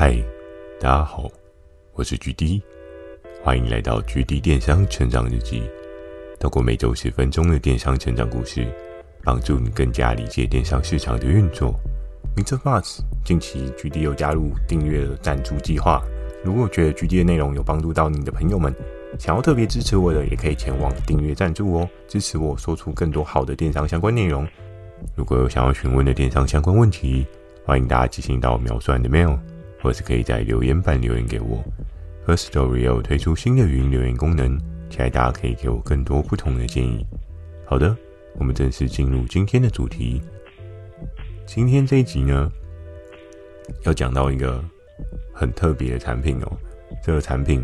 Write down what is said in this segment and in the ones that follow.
嗨，大家好，我是 GD，欢迎来到 GD 电商成长日记。透过每周十分钟的电商成长故事，帮助你更加理解电商市场的运作。Mr. Buzz，近期 GD 又加入订阅了赞助计划。如果觉得 GD 的内容有帮助到你的朋友们，想要特别支持我的，也可以前往订阅赞助哦，支持我说出更多好的电商相关内容。如果有想要询问的电商相关问题，欢迎大家寄信到描述的 mail。或是可以在留言板留言给我。Firstory 有推出新的语音留言功能，期待大家可以给我更多不同的建议。好的，我们正式进入今天的主题。今天这一集呢，要讲到一个很特别的产品哦。这个产品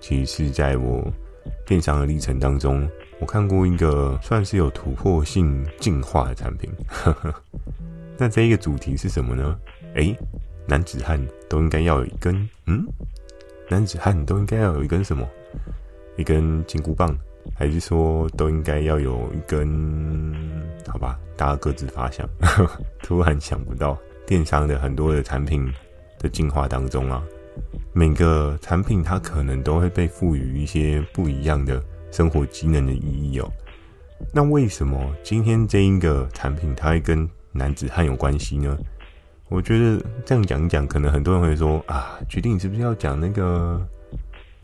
其实是在我电商的历程当中，我看过一个算是有突破性进化的产品。呵 呵那这一个主题是什么呢？诶。男子汉都应该要有一根，嗯，男子汉都应该要有一根什么？一根金箍棒，还是说都应该要有一根？好吧，大家各自发想。突然想不到，电商的很多的产品的进化当中啊，每个产品它可能都会被赋予一些不一样的生活机能的意义哦。那为什么今天这一个产品它会跟男子汉有关系呢？我觉得这样讲一讲，可能很多人会说啊，决定你是不是要讲那个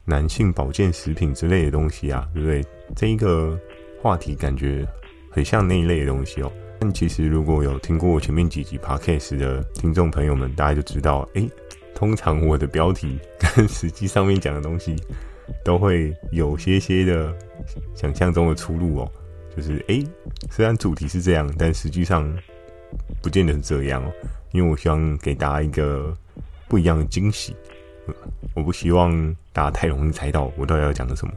男性保健食品之类的东西啊，对不对？这一个话题感觉很像那一类的东西哦。但其实如果有听过我前面几集 podcast 的听众朋友们，大家就知道，诶，通常我的标题跟实际上面讲的东西都会有些些的想象中的出入哦。就是诶，虽然主题是这样，但实际上不见得是这样哦。因为我希望给大家一个不一样的惊喜，我不希望大家太容易猜到我到底要讲的什么，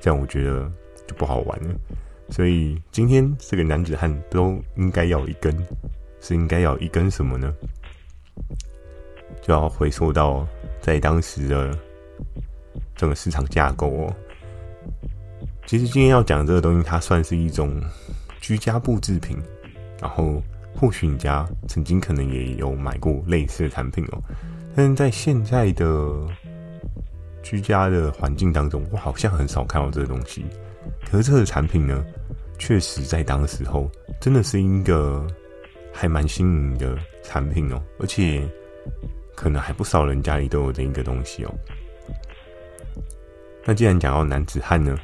这样我觉得就不好玩了。所以今天这个男子汉都应该要一根，是应该要一根什么呢？就要回溯到在当时的整个市场架构哦。其实今天要讲这个东西，它算是一种居家布置品，然后。或许你家曾经可能也有买过类似的产品哦，但是在现在的居家的环境当中，我好像很少看到这个东西。可是这个产品呢，确实在当时候真的是一个还蛮新颖的产品哦，而且可能还不少人家里都有这一个东西哦。那既然讲到男子汉呢，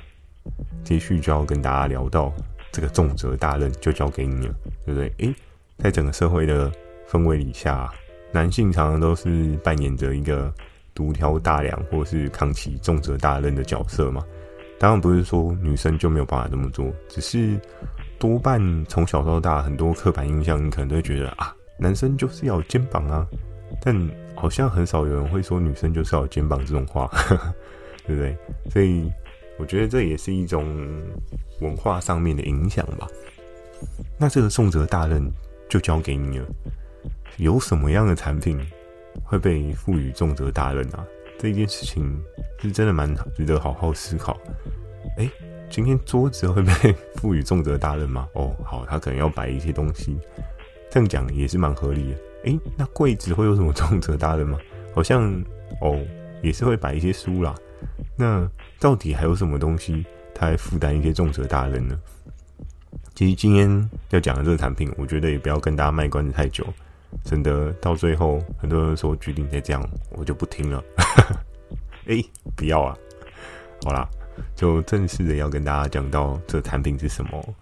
接续就要跟大家聊到这个重责大任就交给你了，对不对？诶。在整个社会的氛围里下，男性常常都是扮演着一个独挑大梁或是扛起重责大任的角色嘛。当然不是说女生就没有办法这么做，只是多半从小到大很多刻板印象，你可能都会觉得啊，男生就是要有肩膀啊。但好像很少有人会说女生就是要有肩膀这种话，对不对？所以我觉得这也是一种文化上面的影响吧。那这个重责大任。就交给你了。有什么样的产品会被赋予重责大任啊？这件事情是真的蛮值得好好思考。诶，今天桌子会被赋予重责大任吗？哦，好，他可能要摆一些东西，这样讲也是蛮合理的。诶，那柜子会有什么重责大任吗？好像哦，也是会摆一些书啦。那到底还有什么东西，它还负担一些重责大任呢？其实今天要讲的这个产品，我觉得也不要跟大家卖关子太久，真的到最后很多人说决定再这样，我就不听了。哎、不要啊！好啦，就正式的要跟大家讲到这个产品是什么，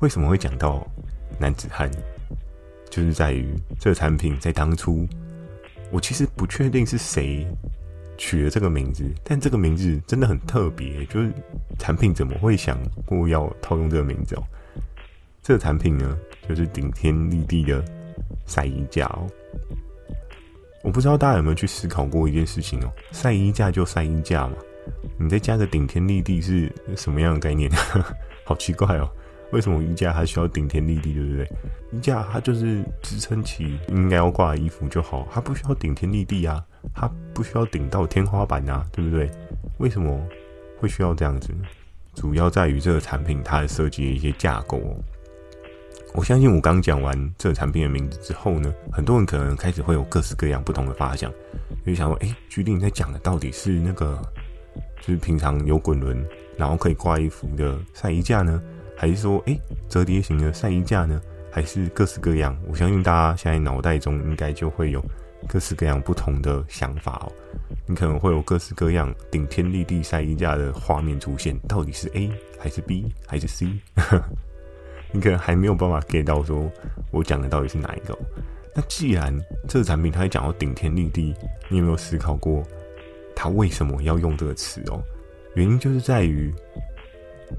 为什么会讲到男子汉，就是在于这个产品在当初，我其实不确定是谁取了这个名字，但这个名字真的很特别，就是产品怎么会想过要套用这个名字哦？这个产品呢，就是顶天立地的晒衣架哦。我不知道大家有没有去思考过一件事情哦，晒衣架就晒衣架嘛，你再加个顶天立地是什么样的概念？好奇怪哦，为什么衣架还需要顶天立地，对不对？衣架它就是支撑起应该要挂的衣服就好，它不需要顶天立地啊，它不需要顶到天花板啊，对不对？为什么会需要这样子？主要在于这个产品它的设计的一些架构哦。我相信我刚讲完这个产品的名字之后呢，很多人可能开始会有各式各样不同的发想，就想说：哎，GD 你在讲的到底是那个，就是平常有滚轮，然后可以挂衣服的晒衣架呢，还是说，哎，折叠型的晒衣架呢？还是各式各样？我相信大家现在脑袋中应该就会有各式各样不同的想法哦。你可能会有各式各样顶天立地晒衣架的画面出现，到底是 A 还是 B 还是 C？你可能还没有办法 get 到，说我讲的到底是哪一个？那既然这个产品它讲到顶天立地，你有没有思考过它为什么要用这个词哦？原因就是在于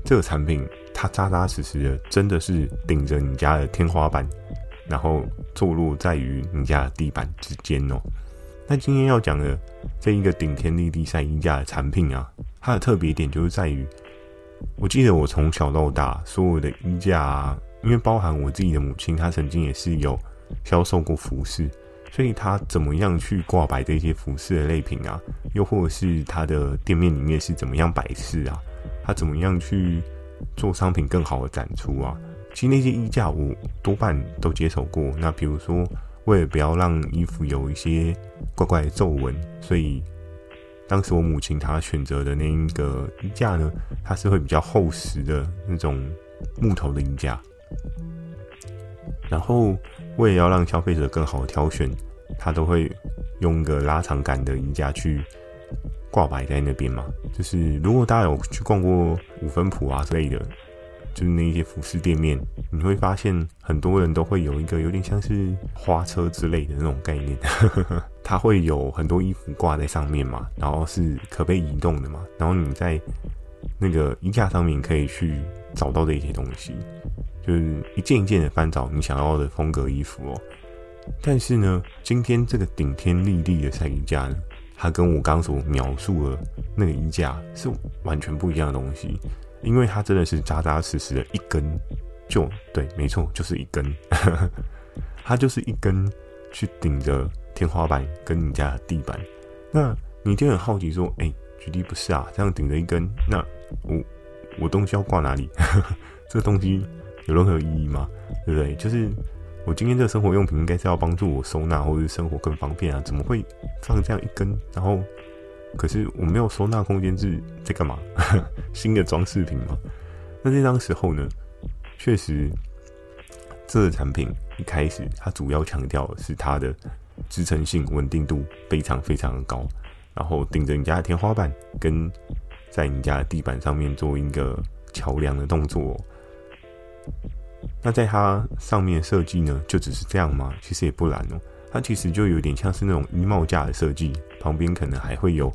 这个产品它扎扎实实的，真的是顶着你家的天花板，然后坐落在于你家的地板之间哦。那今天要讲的这一个顶天立地晒衣架的产品啊，它的特别点就是在于。我记得我从小到大所有的衣架啊，因为包含我自己的母亲，她曾经也是有销售过服饰，所以她怎么样去挂摆这些服饰的类品啊，又或者是她的店面里面是怎么样摆饰啊，她怎么样去做商品更好的展出啊，其实那些衣架我多半都接手过。那比如说，为了不要让衣服有一些怪怪的皱纹，所以。当时我母亲她选择的那一个衣架呢，它是会比较厚实的那种木头的衣架。然后为了要让消费者更好的挑选，他都会用个拉长杆的衣架去挂摆在那边嘛。就是如果大家有去逛过五分铺啊之类的。就是那些服饰店面，你会发现很多人都会有一个有点像是花车之类的那种概念，它会有很多衣服挂在上面嘛，然后是可被移动的嘛，然后你在那个衣架上面可以去找到的一些东西，就是一件一件的翻找你想要的风格衣服哦。但是呢，今天这个顶天立地的晒衣架呢，它跟我刚所描述的那个衣架是完全不一样的东西。因为它真的是扎扎实实的一根，就对，没错，就是一根，它就是一根去顶着天花板跟你家的地板。那你就很好奇说，哎、举例不是啊，这样顶着一根，那我我东西要挂哪里？这个东西有任何意义吗？对不对？就是我今天这生活用品应该是要帮助我收纳或者是生活更方便啊，怎么会放这样一根？然后。可是我没有收纳空间，是在干嘛？新的装饰品吗？那在当时候呢，确实这个产品一开始它主要强调是它的支撑性、稳定度非常非常的高，然后顶着你家的天花板，跟在你家的地板上面做一个桥梁的动作。那在它上面设计呢，就只是这样吗？其实也不然哦。它其实就有点像是那种衣帽架的设计，旁边可能还会有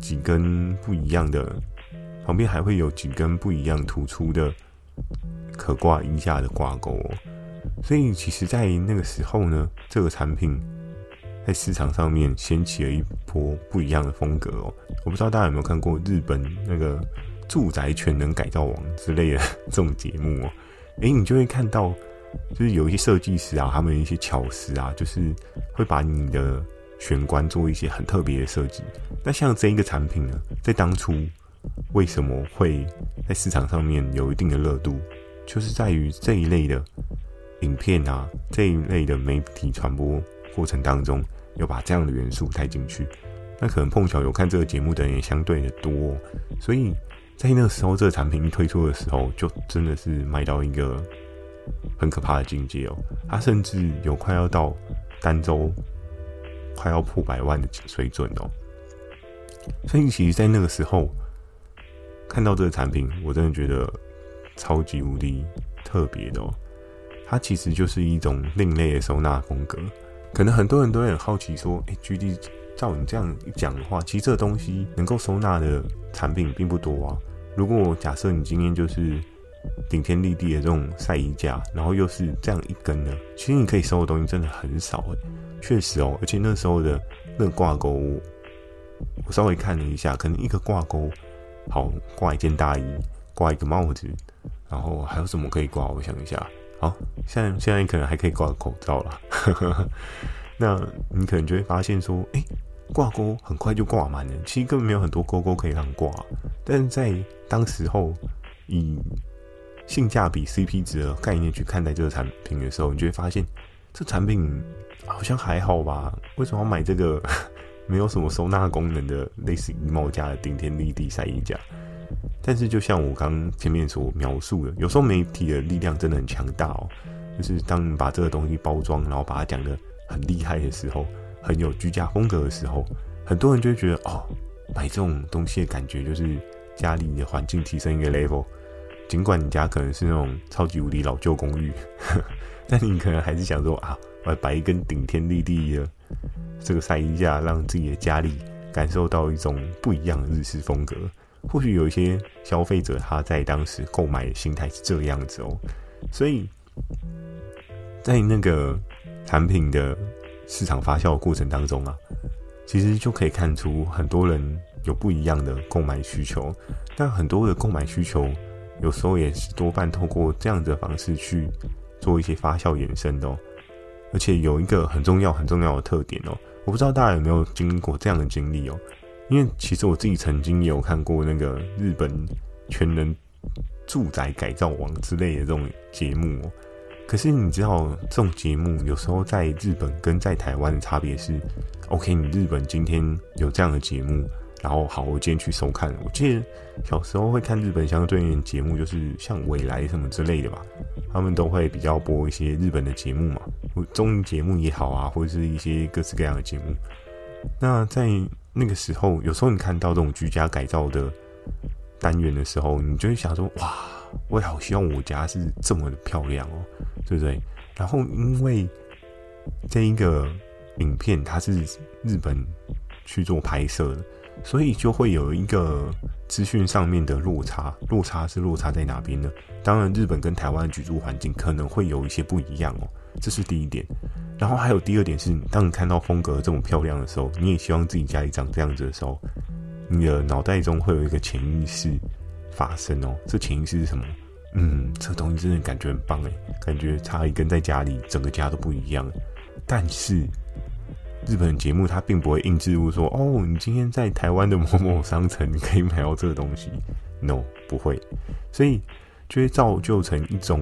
几根不一样的，旁边还会有几根不一样突出的可挂衣架的挂钩哦。所以其实，在那个时候呢，这个产品在市场上面掀起了一波不一样的风格哦。我不知道大家有没有看过日本那个住宅全能改造王之类的 这种节目哦？诶，你就会看到。就是有一些设计师啊，他们一些巧思啊，就是会把你的玄关做一些很特别的设计。那像这一个产品呢，在当初为什么会在市场上面有一定的热度，就是在于这一类的影片啊，这一类的媒体传播过程当中，有把这样的元素带进去。那可能碰巧有看这个节目的人也相对的多，所以在那个时候，这个产品一推出的时候，就真的是卖到一个。很可怕的境界哦，它甚至有快要到单周快要破百万的水准哦。所以其实，在那个时候看到这个产品，我真的觉得超级无敌特别的哦。它其实就是一种另类的收纳风格。可能很多人都会很好奇说：“哎，GD，照你这样一讲的话，其实这东西能够收纳的产品并不多啊。如果假设你今天就是……”顶天立地的这种晒衣架，然后又是这样一根的，其实你可以收的东西真的很少诶。确实哦，而且那时候的那个挂钩，我稍微看了一下，可能一个挂钩好挂一件大衣，挂一个帽子，然后还有什么可以挂？我想一下，好，现在现在可能还可以挂口罩了。那你可能就会发现说，哎，挂钩很快就挂满了，其实根本没有很多钩钩可以让挂。但是在当时候以性价比 CP 值的概念去看待这个产品的时候，你就会发现这产品好像还好吧？为什么要买这个 没有什么收纳功能的类似衣帽架的顶天立地晒衣架？但是就像我刚前面所描述的，有时候媒体的力量真的很强大哦。就是当你把这个东西包装，然后把它讲得很厉害的时候，很有居家风格的时候，很多人就会觉得哦，买这种东西的感觉就是家里的环境提升一个 level。尽管你家可能是那种超级无敌老旧公寓，但你可能还是想说啊，我要摆一根顶天立地的这个晒衣架，让自己的家里感受到一种不一样的日式风格。或许有一些消费者他在当时购买的心态是这样子哦，所以在那个产品的市场发酵的过程当中啊，其实就可以看出很多人有不一样的购买需求，但很多的购买需求。有时候也是多半透过这样的方式去做一些发酵衍生的哦，而且有一个很重要很重要的特点哦，我不知道大家有没有经历过这样的经历哦，因为其实我自己曾经也有看过那个日本全能住宅改造王之类的这种节目哦，可是你知道这种节目有时候在日本跟在台湾的差别是，OK，你日本今天有这样的节目。然后好，我今天去收看。我记得小时候会看日本相对应的节目，就是像未来什么之类的吧。他们都会比较播一些日本的节目嘛，综艺节目也好啊，或者是一些各式各样的节目。那在那个时候，有时候你看到这种居家改造的单元的时候，你就会想说：哇，我也好希望我家是这么的漂亮哦，对不对？然后因为这一个影片它是日本去做拍摄的。所以就会有一个资讯上面的落差，落差是落差在哪边呢？当然，日本跟台湾居住环境可能会有一些不一样哦，这是第一点。然后还有第二点是，当你看到风格这么漂亮的时候，你也希望自己家里长这样子的时候，你的脑袋中会有一个潜意识发生哦。这潜意识是什么？嗯，这东西真的感觉很棒诶，感觉差一根在家里，整个家都不一样。但是。日本节目它并不会硬植入说哦，你今天在台湾的某某商城你可以买到这个东西，no 不会，所以就会造就成一种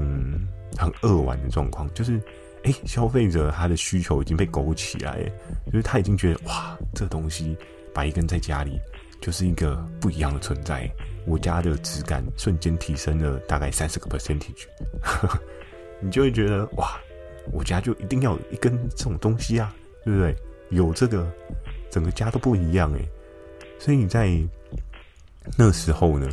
很扼腕的状况，就是哎，消费者他的需求已经被勾起来，就是他已经觉得哇，这东西摆一根在家里就是一个不一样的存在，我家的质感瞬间提升了大概三十个 percentage，你就会觉得哇，我家就一定要有一根这种东西啊，对不对？有这个，整个家都不一样诶。所以你在那时候呢，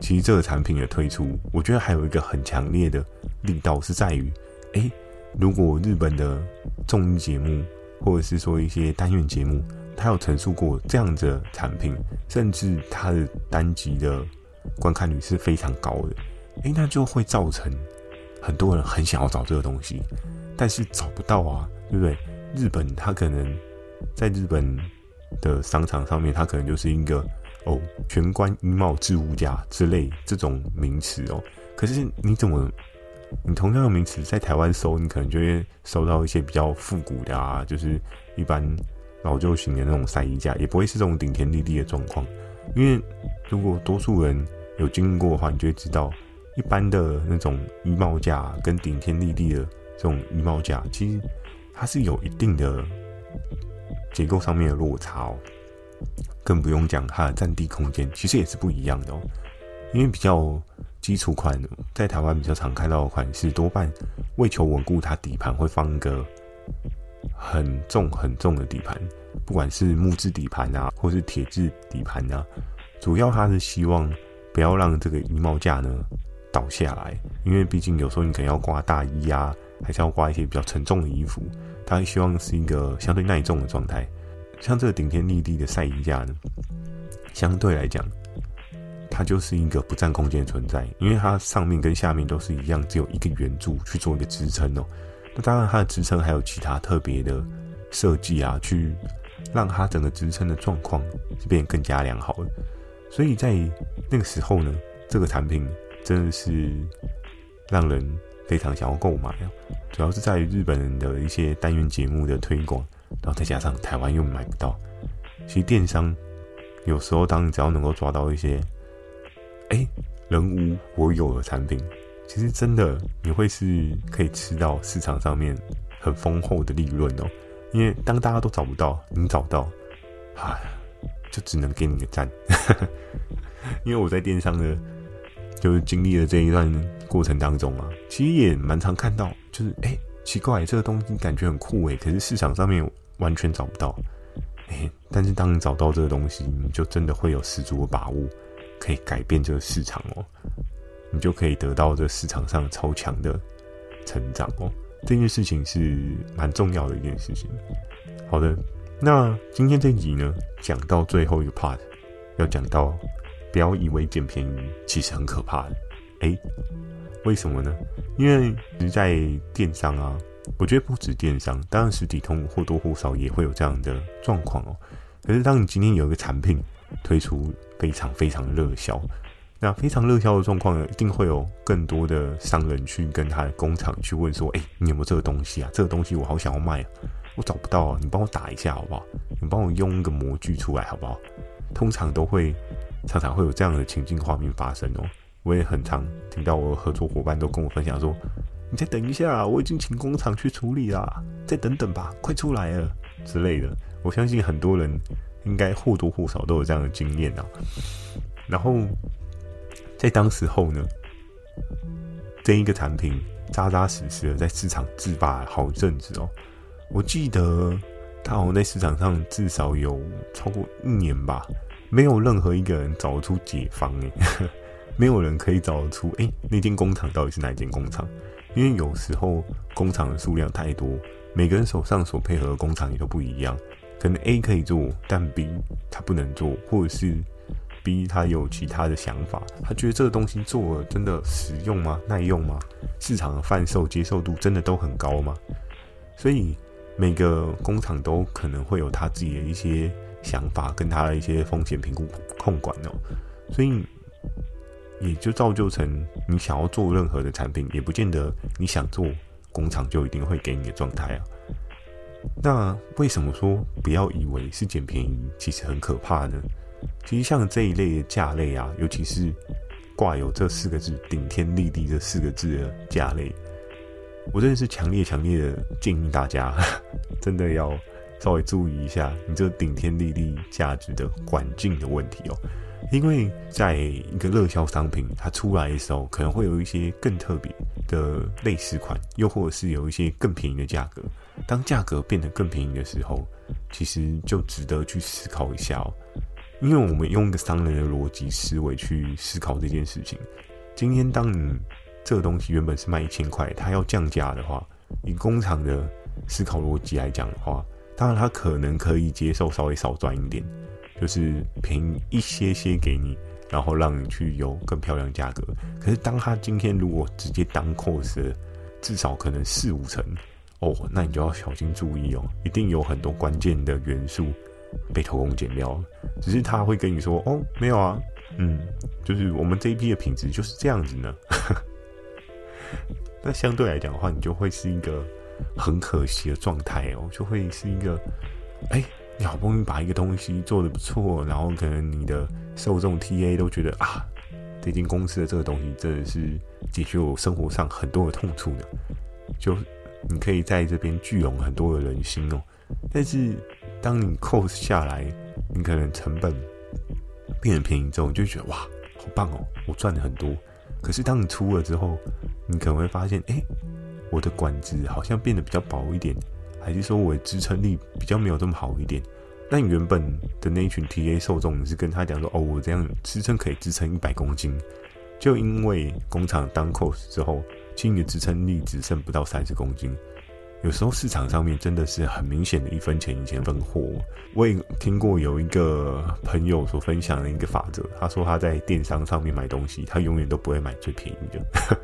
其实这个产品的推出，我觉得还有一个很强烈的力道是在于，诶，如果日本的综艺节目或者是说一些单元节目，它有陈述过这样的产品，甚至它的单集的观看率是非常高的，诶，那就会造成很多人很想要找这个东西，但是找不到啊，对不对？日本它可能。在日本的商场上面，它可能就是一个哦，全关衣帽置物架之类这种名词哦。可是你怎么，你同样的名词在台湾搜，你可能就会搜到一些比较复古的啊，就是一般老旧型的那种晒衣架，也不会是这种顶天立地的状况。因为如果多数人有经过的话，你就会知道，一般的那种衣帽架跟顶天立地的这种衣帽架，其实它是有一定的。结构上面的落差哦，更不用讲它的占地空间，其实也是不一样的哦。因为比较基础款，在台湾比较常看到的款式，多半为求稳固，它底盘会放一个很重很重的底盘，不管是木质底盘啊，或是铁质底盘啊，主要它是希望不要让这个衣帽架呢倒下来，因为毕竟有时候你可能要挂大衣啊，还是要挂一些比较沉重的衣服。他希望是一个相对耐重的状态，像这个顶天立地的晒衣架呢，相对来讲，它就是一个不占空间的存在，因为它上面跟下面都是一样，只有一个圆柱去做一个支撑哦。那当然，它的支撑还有其他特别的设计啊，去让它整个支撑的状况是变得更加良好的。所以在那个时候呢，这个产品真的是让人。非常想要购买啊，主要是在于日本人的一些单元节目的推广，然后再加上台湾又买不到。其实电商有时候，当你只要能够抓到一些，哎，人无我有的产品，其实真的你会是可以吃到市场上面很丰厚的利润哦。因为当大家都找不到，你找到，哎，就只能给你个赞。因为我在电商的，就是经历了这一段过程当中啊，其实也蛮常看到，就是哎、奇怪，这个东西感觉很酷哎，可是市场上面完全找不到。哎，但是当你找到这个东西，你就真的会有十足的把握，可以改变这个市场哦。你就可以得到这市场上超强的成长哦。这件事情是蛮重要的一件事情。好的，那今天这集呢，讲到最后一个 part，要讲到不要以为捡便宜其实很可怕的。诶，为什么呢？因为实在电商啊。我觉得不止电商，当然实体通或多或少也会有这样的状况哦。可是当你今天有一个产品推出非常非常热销，那非常热销的状况呢，一定会有更多的商人去跟他的工厂去问说：“哎，你有没有这个东西啊？这个东西我好想要卖啊，我找不到啊，你帮我打一下好不好？你帮我用一个模具出来好不好？”通常都会常常会有这样的情境画面发生哦。我也很常听到我的合作伙伴都跟我分享说。你再等一下，我已经请工厂去处理啦。再等等吧，快出来了之类的。我相信很多人应该或多或少都有这样的经验啊。然后在当时候呢，这一个产品扎扎实实的在市场自霸好一阵子哦。我记得它好像在市场上至少有超过一年吧，没有任何一个人找得出解方诶，没有人可以找得出诶，那间工厂到底是哪一间工厂。因为有时候工厂的数量太多，每个人手上所配合的工厂也都不一样。可能 A 可以做，但 B 他不能做，或者是 B 他有其他的想法，他觉得这个东西做了真的实用吗？耐用吗？市场的贩售接受度真的都很高吗？所以每个工厂都可能会有他自己的一些想法，跟他的一些风险评估控管哦。所以。也就造就成你想要做任何的产品，也不见得你想做工厂就一定会给你的状态啊。那为什么说不要以为是捡便宜，其实很可怕呢？其实像这一类的价类啊，尤其是挂有这四个字“顶天立地”这四个字的价类，我真的是强烈强烈的建议大家，真的要稍微注意一下你这顶天立地价值的环境的问题哦。因为在一个热销商品它出来的时候，可能会有一些更特别的类似款，又或者是有一些更便宜的价格。当价格变得更便宜的时候，其实就值得去思考一下哦。因为我们用一个商人的逻辑思维去思考这件事情。今天当你这个东西原本是卖一千块，它要降价的话，以工厂的思考逻辑来讲的话，当然他可能可以接受稍微少赚一点。就是便宜一些些给你，然后让你去有更漂亮价格。可是当他今天如果直接当 cos，至少可能四五成哦，那你就要小心注意哦，一定有很多关键的元素被偷工减料了。只是他会跟你说哦，没有啊，嗯，就是我们这一批的品质就是这样子呢。那相对来讲的话，你就会是一个很可惜的状态哦，就会是一个哎。你好不容易把一个东西做得不错，然后可能你的受众 TA 都觉得啊，这间公司的这个东西真的是解决我生活上很多的痛处呢，就你可以在这边聚拢很多的人心哦。但是当你 cost 下来，你可能成本变得便宜之后，你就觉得哇，好棒哦，我赚了很多。可是当你出了之后，你可能会发现，哎，我的管子好像变得比较薄一点。还是说我的支撑力比较没有这么好一点？那你原本的那一群 TA 受众，是跟他讲说，哦，我这样支撑可以支撑一百公斤，就因为工厂当 cos 之后，其实你的支撑力只剩不到三十公斤。有时候市场上面真的是很明显的一分钱一分货。我也听过有一个朋友所分享的一个法则，他说他在电商上面买东西，他永远都不会买最便宜的，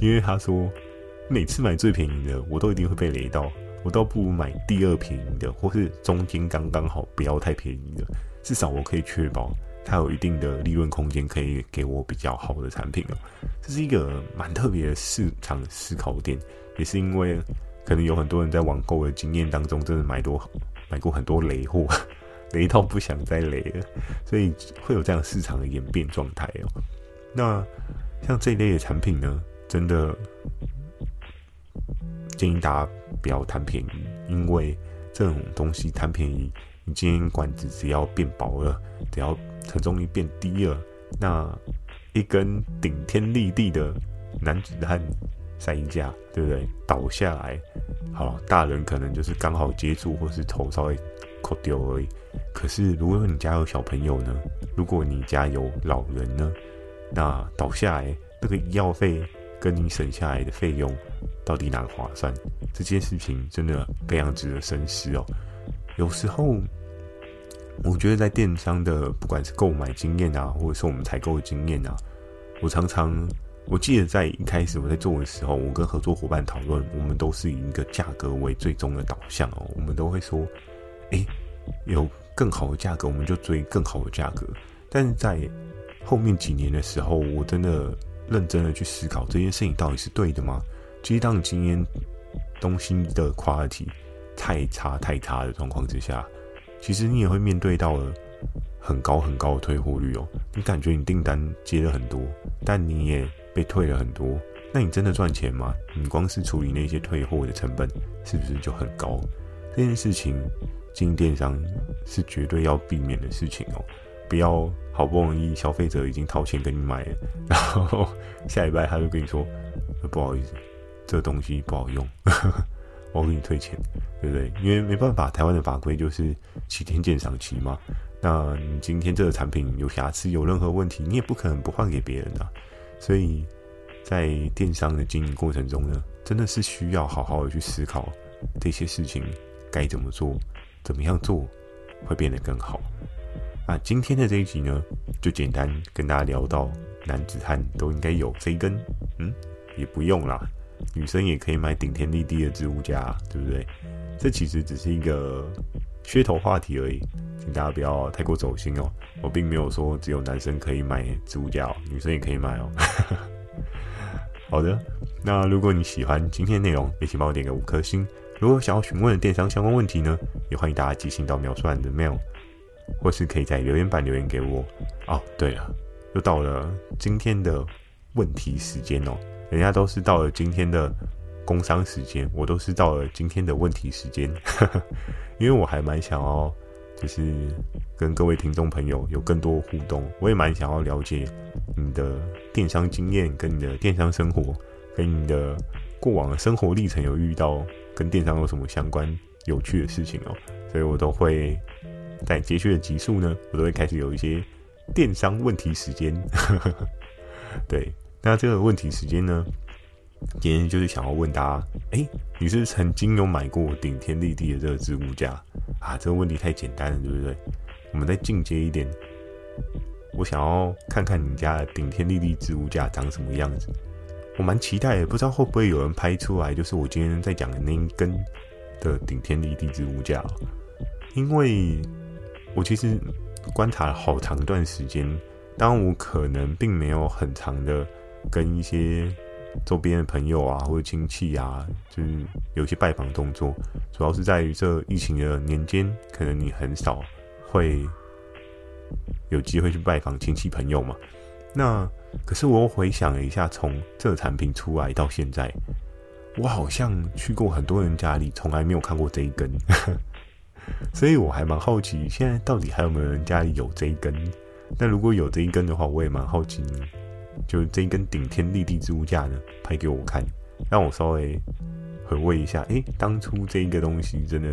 因为他说每次买最便宜的，我都一定会被雷到。我倒不如买第二便宜的，或是中间刚刚好，不要太便宜的，至少我可以确保它有一定的利润空间，可以给我比较好的产品哦。这是一个蛮特别的市场思考点，也是因为可能有很多人在网购的经验当中，真的买多买过很多雷货，雷到不想再雷了，所以会有这样市场的演变状态哦。那像这一类的产品呢，真的建议大家不要贪便宜，因为这种东西贪便宜，你今天管子只要变薄了，只要承重力变低了，那一根顶天立地的男子汉晒衣架，对不对？倒下来，好，大人可能就是刚好接住，或是头稍微扣丢而已。可是如果你家有小朋友呢？如果你家有老人呢？那倒下来，那个医药费跟你省下来的费用，到底哪个划算？这件事情真的非常值得深思哦。有时候，我觉得在电商的不管是购买经验啊，或者是我们采购的经验啊，我常常我记得在一开始我在做的时候，我跟合作伙伴讨论，我们都是以一个价格为最终的导向哦。我们都会说，诶，有更好的价格，我们就追更好的价格。但是在后面几年的时候，我真的认真的去思考这件事情到底是对的吗？其实，当你今天东西的 quality 太差太差的状况之下，其实你也会面对到了很高很高的退货率哦。你感觉你订单接了很多，但你也被退了很多，那你真的赚钱吗？你光是处理那些退货的成本，是不是就很高？这件事情，经营电商是绝对要避免的事情哦。不要好不容易消费者已经掏钱给你买了，然后下礼拜他就跟你说：“不好意思，这东西不好用，我给你退钱，对不对？”因为没办法，台湾的法规就是七天鉴赏期嘛。那你今天这个产品有瑕疵、有任何问题，你也不可能不换给别人的。所以在电商的经营过程中呢，真的是需要好好的去思考这些事情该怎么做，怎么样做会变得更好。啊，今天的这一集呢，就简单跟大家聊到，男子汉都应该有这一根，嗯，也不用啦，女生也可以买顶天立地的置物架，对不对？这其实只是一个噱头话题而已，请大家不要太过走心哦。我并没有说只有男生可以买置物架哦，女生也可以买哦。好的，那如果你喜欢今天内容，也请帮我点个五颗星。如果想要询问电商相关问题呢，也欢迎大家寄信到描述栏的 mail。或是可以在留言板留言给我哦。对了，又到了今天的问题时间哦。人家都是到了今天的工商时间，我都是到了今天的问题时间。因为我还蛮想要，就是跟各位听众朋友有更多互动。我也蛮想要了解你的电商经验，跟你的电商生活，跟你的过往的生活历程，有遇到跟电商有什么相关有趣的事情哦。所以我都会。在接续的集数呢，我都会开始有一些电商问题时间。对，那这个问题时间呢，今天就是想要问大家：哎，你是曾经有买过顶天立地的这个置物架啊？这个问题太简单了，对不对？我们再进阶一点，我想要看看你家的顶天立地置物架长什么样子。我蛮期待的，不知道会不会有人拍出来，就是我今天在讲的那一根的顶天立地置物架，因为。我其实观察了好长一段时间，当我可能并没有很长的跟一些周边的朋友啊或者亲戚啊，就是有些拜访动作，主要是在于这疫情的年间，可能你很少会有机会去拜访亲戚朋友嘛。那可是我回想了一下，从这个产品出来到现在，我好像去过很多人家里，从来没有看过这一根。所以我还蛮好奇，现在到底还有没有人家里有这一根？那如果有这一根的话，我也蛮好奇，就这一根顶天立地置物架呢，拍给我看，让我稍微回味一下。诶、欸，当初这一个东西真的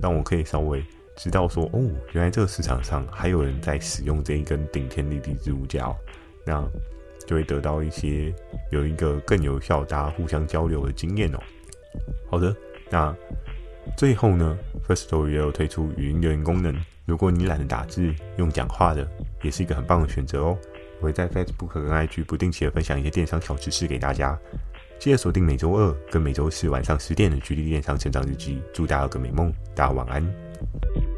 让我可以稍微知道说，哦，原来这个市场上还有人在使用这一根顶天立地置物架哦，那就会得到一些有一个更有效大家互相交流的经验哦。好的，那。最后呢，Firstory 也有推出语音留言功能。如果你懒得打字，用讲话的，也是一个很棒的选择哦。会在 Facebook 跟 IG 不定期的分享一些电商小知识给大家。记得锁定每周二跟每周四晚上十点的《GD 电商成长日记》。祝大家有个美梦，大家晚安。